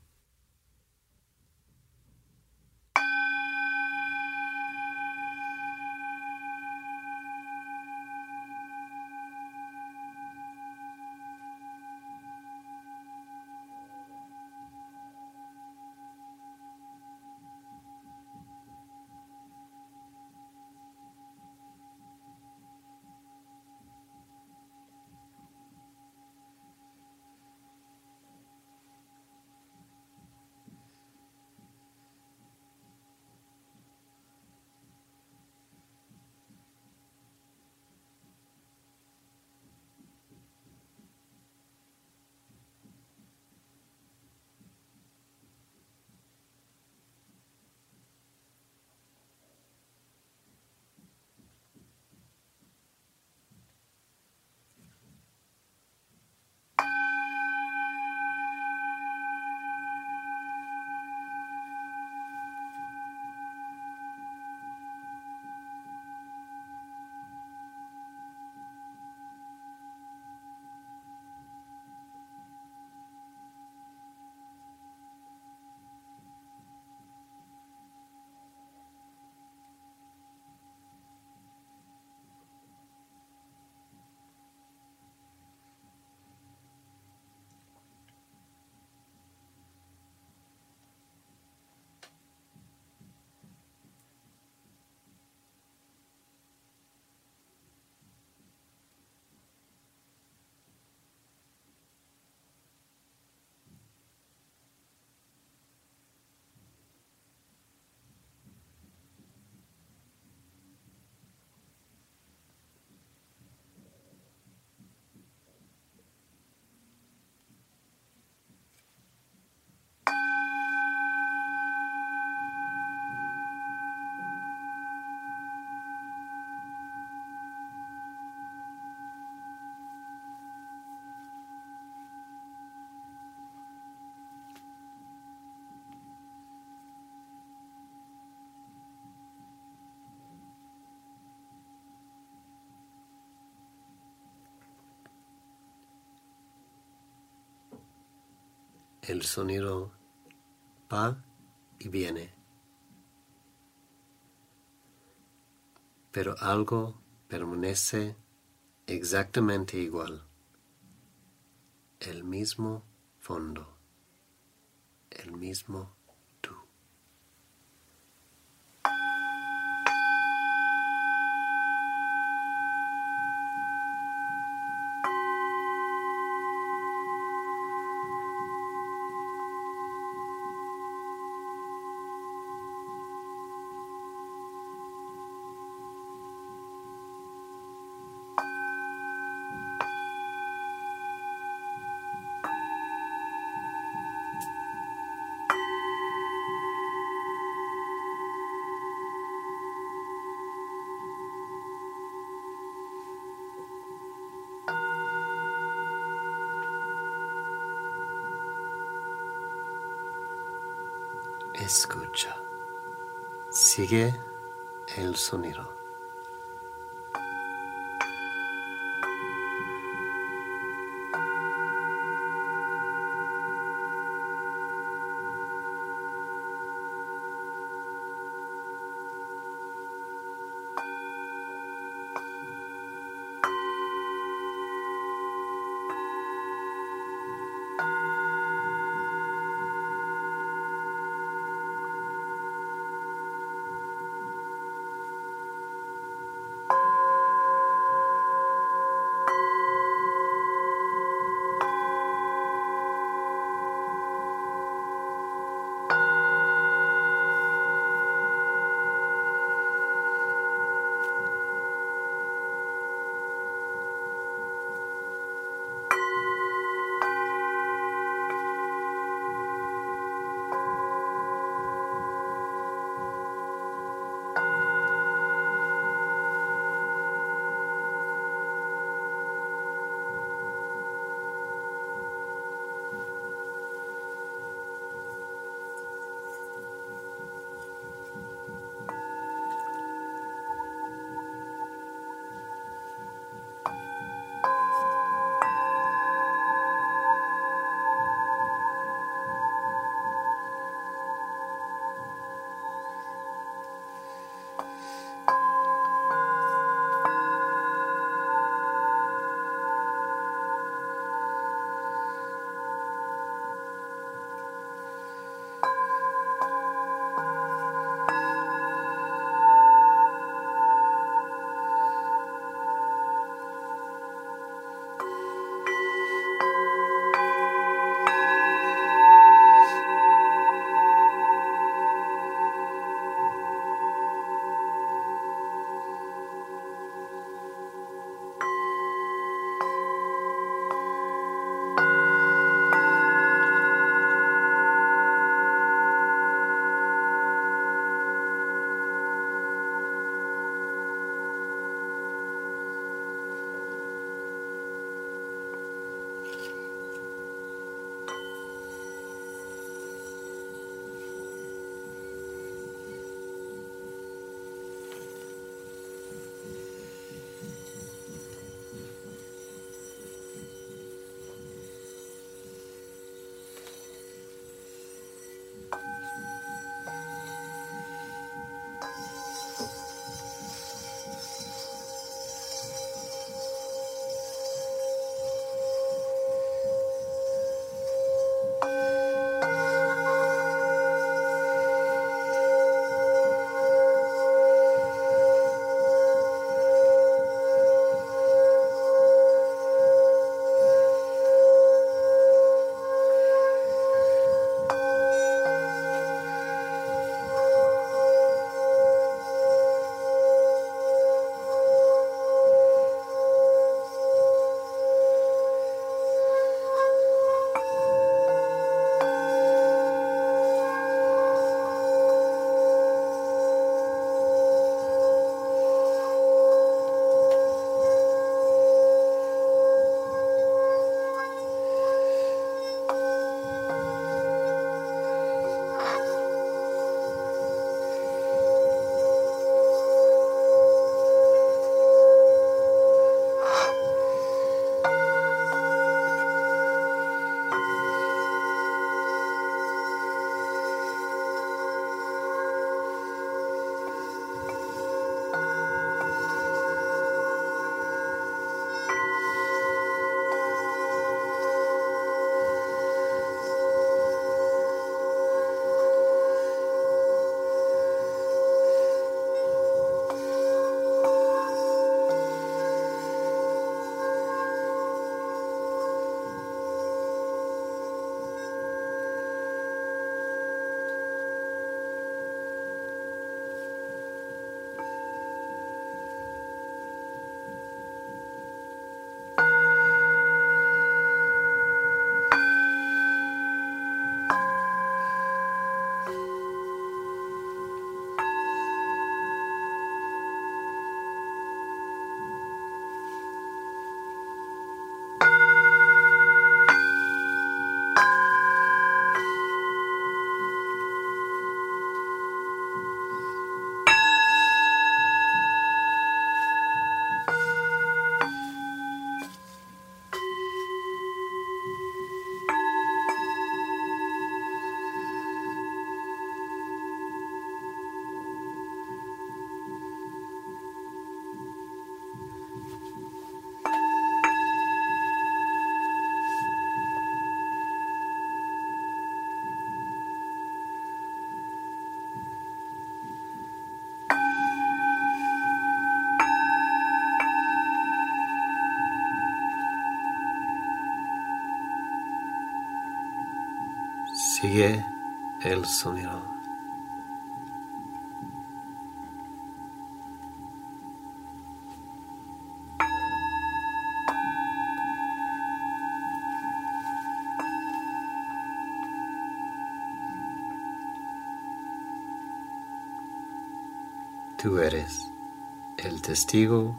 El sonido va y viene. Pero algo permanece exactamente igual. El mismo fondo. El mismo Escucha. Sigue el sonido. Sigue el sonido. Tú eres el testigo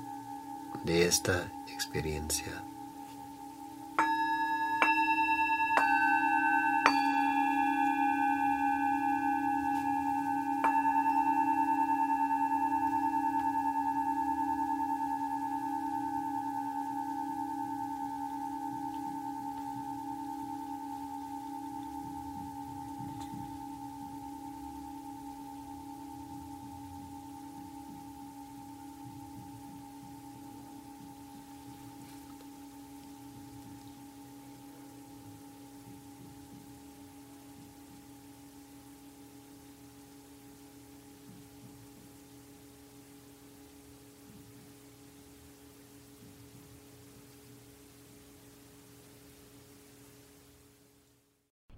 de esta experiencia.